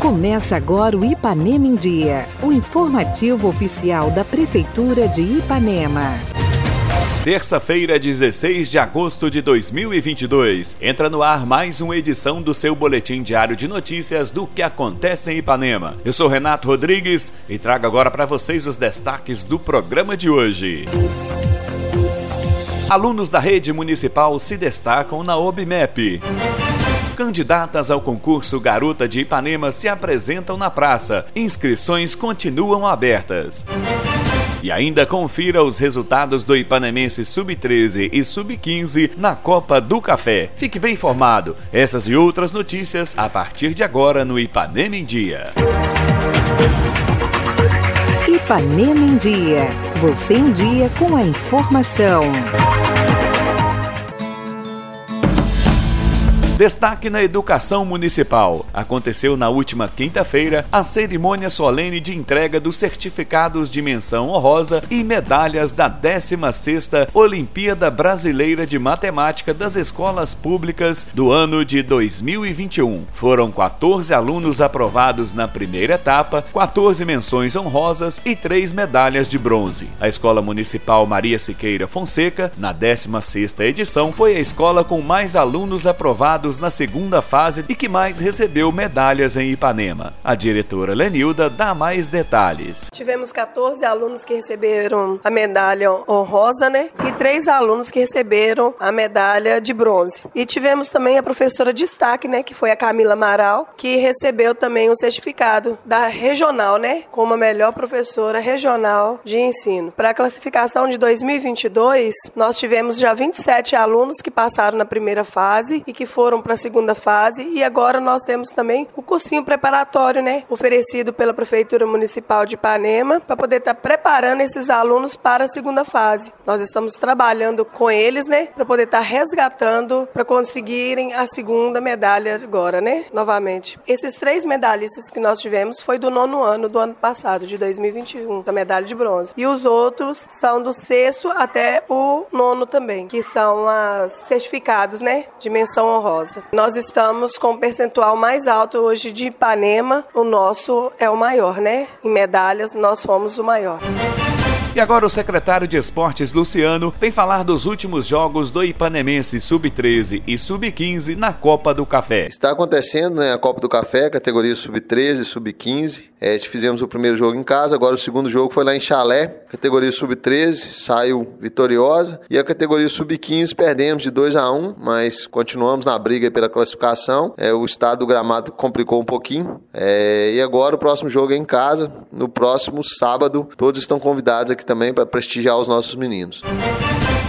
Começa agora o Ipanema em Dia, o informativo oficial da Prefeitura de Ipanema. Terça-feira, 16 de agosto de 2022. Entra no ar mais uma edição do seu boletim diário de notícias do que acontece em Ipanema. Eu sou Renato Rodrigues e trago agora para vocês os destaques do programa de hoje. Alunos da rede municipal se destacam na OBMEP. Candidatas ao concurso Garota de Ipanema se apresentam na praça. Inscrições continuam abertas. E ainda confira os resultados do Ipanemense Sub-13 e Sub-15 na Copa do Café. Fique bem informado. Essas e outras notícias a partir de agora no Ipanema em Dia. Ipanema em Dia. Você em dia com a informação. Destaque na educação municipal. Aconteceu na última quinta-feira a cerimônia solene de entrega dos certificados de menção honrosa e medalhas da 16ª Olimpíada Brasileira de Matemática das Escolas Públicas do ano de 2021. Foram 14 alunos aprovados na primeira etapa, 14 menções honrosas e 3 medalhas de bronze. A Escola Municipal Maria Siqueira Fonseca, na 16ª edição, foi a escola com mais alunos aprovados na segunda fase e que mais recebeu medalhas em Ipanema. A diretora Lenilda dá mais detalhes. Tivemos 14 alunos que receberam a medalha honrosa, né? E três alunos que receberam a medalha de bronze. E tivemos também a professora de destaque, né? Que foi a Camila Amaral, que recebeu também o um certificado da regional, né? Como a melhor professora regional de ensino. Para a classificação de 2022, nós tivemos já 27 alunos que passaram na primeira fase e que foram foram para a segunda fase e agora nós temos também o cursinho preparatório, né, oferecido pela Prefeitura Municipal de Ipanema para poder estar tá preparando esses alunos para a segunda fase. Nós estamos trabalhando com eles, né, para poder estar tá resgatando para conseguirem a segunda medalha agora, né, novamente. Esses três medalhistas que nós tivemos foi do nono ano do ano passado, de 2021, da medalha de bronze. E os outros são do sexto até o nono também, que são os certificados, né, de menção honrosa. Nós estamos com o percentual mais alto hoje de Ipanema, o nosso é o maior, né? Em medalhas, nós fomos o maior. E agora o secretário de Esportes Luciano vem falar dos últimos jogos do Ipanemense Sub-13 e Sub-15 na Copa do Café. Está acontecendo né, a Copa do Café, categoria Sub-13 e Sub-15. É, fizemos o primeiro jogo em casa, agora o segundo jogo foi lá em Chalé, categoria Sub-13, saiu vitoriosa. E a categoria Sub-15 perdemos de 2 a 1 mas continuamos na briga pela classificação. É, o estado do gramado complicou um pouquinho. É, e agora o próximo jogo é em casa, no próximo sábado. Todos estão convidados aqui também para prestigiar os nossos meninos.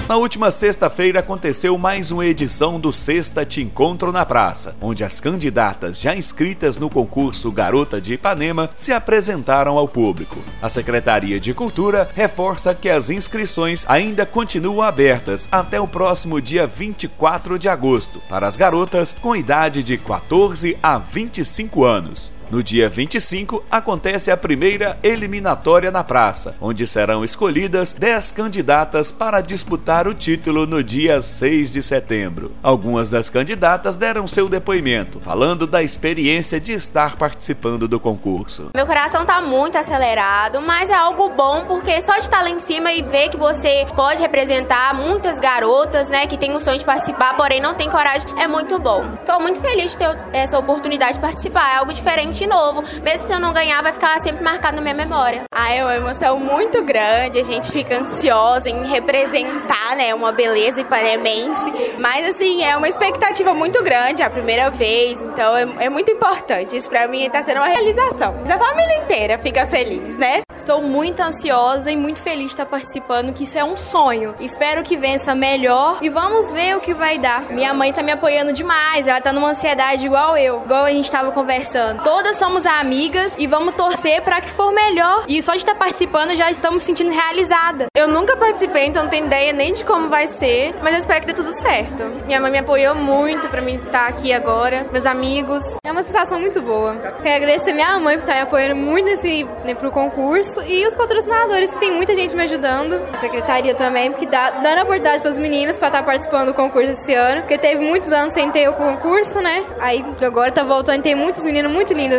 Na última sexta-feira aconteceu mais uma edição do Sexta Te Encontro na Praça, onde as candidatas já inscritas no concurso Garota de Ipanema se apresentaram ao público. A Secretaria de Cultura reforça que as inscrições ainda continuam abertas até o próximo dia 24 de agosto para as garotas com idade de 14 a 25 anos. No dia 25, acontece a primeira eliminatória na praça, onde serão escolhidas 10 candidatas para disputar o título no dia 6 de setembro. Algumas das candidatas deram seu depoimento, falando da experiência de estar participando do concurso. Meu coração tá muito acelerado, mas é algo bom porque só de estar lá em cima e ver que você pode representar muitas garotas, né, que tem o sonho de participar, porém não tem coragem, é muito bom. Tô muito feliz de ter essa oportunidade de participar, é algo diferente de novo. Mesmo se eu não ganhar, vai ficar sempre marcado na minha memória. Ah, é uma emoção muito grande, a gente fica ansiosa em representar, né, uma beleza ipanemense. Mas, assim, é uma expectativa muito grande, é a primeira vez, então é, é muito importante. Isso pra mim tá sendo uma realização. A família inteira fica feliz, né? Estou muito ansiosa e muito feliz de estar participando, que isso é um sonho. Espero que vença melhor e vamos ver o que vai dar. Minha mãe tá me apoiando demais, ela tá numa ansiedade igual eu, igual a gente tava conversando. Toda todas somos amigas e vamos torcer para que for melhor. E só de estar participando já estamos sentindo realizada. Eu nunca participei, então não tenho ideia nem de como vai ser, mas eu espero que dê tudo certo. Minha mãe me apoiou muito para mim estar aqui agora, meus amigos. É uma sensação muito boa. Quero agradecer minha mãe por estar me apoiando muito nesse, né, pro concurso e os patrocinadores, que tem muita gente me ajudando. A secretaria também, porque dá, dando oportunidade para os meninos para estar participando do concurso esse ano, porque teve muitos anos sem ter o concurso, né? Aí agora tá voltando e tem muitos meninos muito lindos